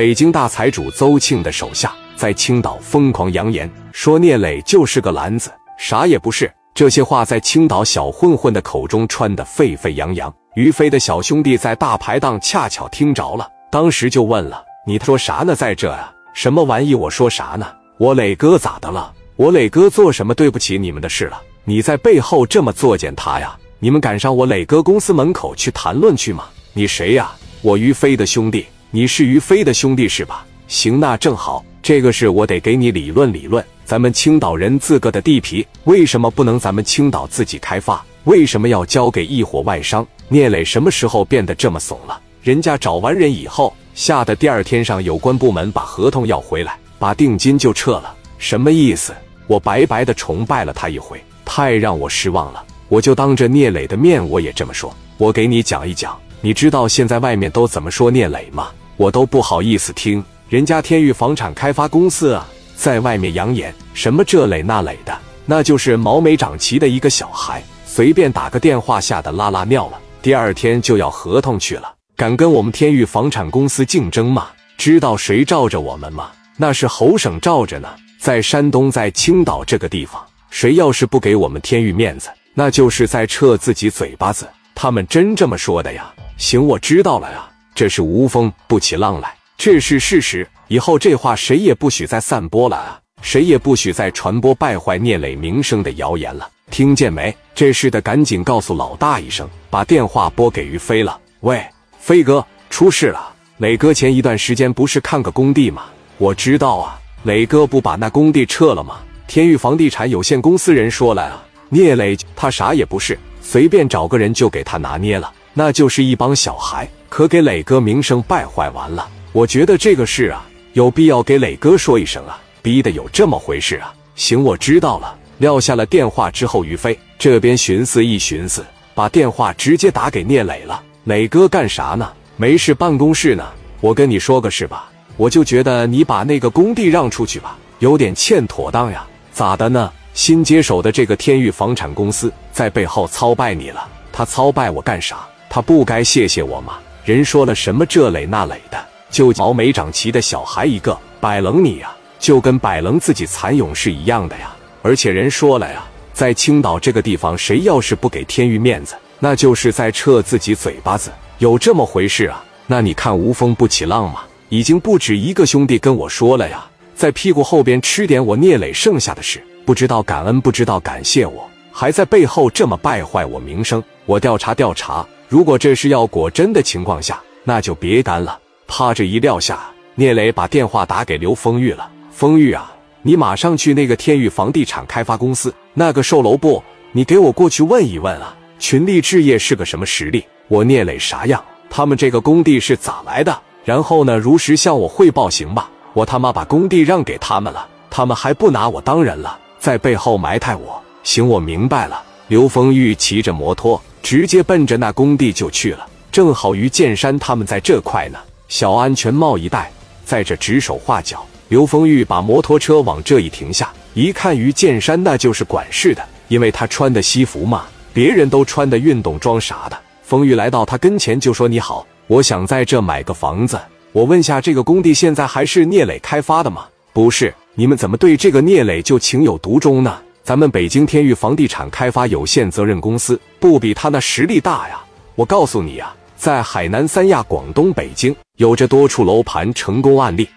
北京大财主邹庆的手下在青岛疯狂扬言说聂磊就是个篮子，啥也不是。这些话在青岛小混混的口中传得沸沸扬扬。于飞的小兄弟在大排档恰巧听着了，当时就问了：“你说啥呢？在这啊？什么玩意？我说啥呢？我磊哥咋的了？我磊哥做什么对不起你们的事了？你在背后这么作践他呀？你们敢上我磊哥公司门口去谈论去吗？你谁呀？我于飞的兄弟。你是于飞的兄弟是吧？行，那正好，这个事我得给你理论理论。咱们青岛人自个的地皮，为什么不能咱们青岛自己开发？为什么要交给一伙外商？聂磊什么时候变得这么怂了？人家找完人以后，吓得第二天上有关部门把合同要回来，把定金就撤了。什么意思？我白白的崇拜了他一回，太让我失望了。我就当着聂磊的面，我也这么说。我给你讲一讲，你知道现在外面都怎么说聂磊吗？我都不好意思听。人家天域房产开发公司啊，在外面扬言什么这垒那垒的，那就是毛没长齐的一个小孩，随便打个电话，吓得拉拉尿了。第二天就要合同去了，敢跟我们天域房产公司竞争吗？知道谁罩着我们吗？那是侯省罩着呢，在山东，在青岛这个地方，谁要是不给我们天域面子，那就是在撤自己嘴巴子。他们真这么说的呀？行，我知道了呀。这是无风不起浪来，这是事实。以后这话谁也不许再散播了啊！谁也不许再传播败坏聂磊名声的谣言了。听见没？这事的赶紧告诉老大一声，把电话拨给于飞了。喂，飞哥，出事了！磊哥前一段时间不是看个工地吗？我知道啊，磊哥不把那工地撤了吗？天域房地产有限公司人说了啊，聂磊他啥也不是，随便找个人就给他拿捏了，那就是一帮小孩，可给磊哥名声败坏完了。我觉得这个事啊，有必要给磊哥说一声啊，逼得有这么回事啊？行，我知道了。撂下了电话之后，于飞这边寻思一寻思，把电话直接打给聂磊了。磊哥干啥呢？没事，办公室呢。我跟你说个事吧，我就觉得你把那个工地让出去吧，有点欠妥当呀。咋的呢？新接手的这个天域房产公司在背后操败你了。他操败我干啥？他不该谢谢我吗？人说了什么这磊那磊的，就毛没长齐的小孩一个，摆棱你呀，就跟摆棱自己蚕蛹是一样的呀。而且人说了呀，在青岛这个地方，谁要是不给天域面子，那就是在撤自己嘴巴子。有这么回事啊？那你看无风不起浪嘛，已经不止一个兄弟跟我说了呀，在屁股后边吃点我聂磊剩下的事，不知道感恩，不知道感谢我，还在背后这么败坏我名声。我调查调查，如果这是要果真的情况下，那就别干了。啪，这一撂下，聂磊把电话打给刘丰玉了。丰玉啊。你马上去那个天域房地产开发公司那个售楼部，你给我过去问一问啊！群力置业是个什么实力？我聂磊啥样？他们这个工地是咋来的？然后呢，如实向我汇报，行吧？我他妈把工地让给他们了，他们还不拿我当人了，在背后埋汰我。行，我明白了。刘丰玉骑着摩托，直接奔着那工地就去了。正好于建山他们在这块呢，小安全帽一戴，在这指手画脚。刘丰玉把摩托车往这一停下，一看于建山，那就是管事的，因为他穿的西服嘛，别人都穿的运动装啥的。丰玉来到他跟前就说：“你好，我想在这买个房子，我问下这个工地现在还是聂磊开发的吗？不是，你们怎么对这个聂磊就情有独钟呢？咱们北京天域房地产开发有限责任公司不比他那实力大呀？我告诉你呀，在海南三亚、广东、北京有着多处楼盘成功案例。”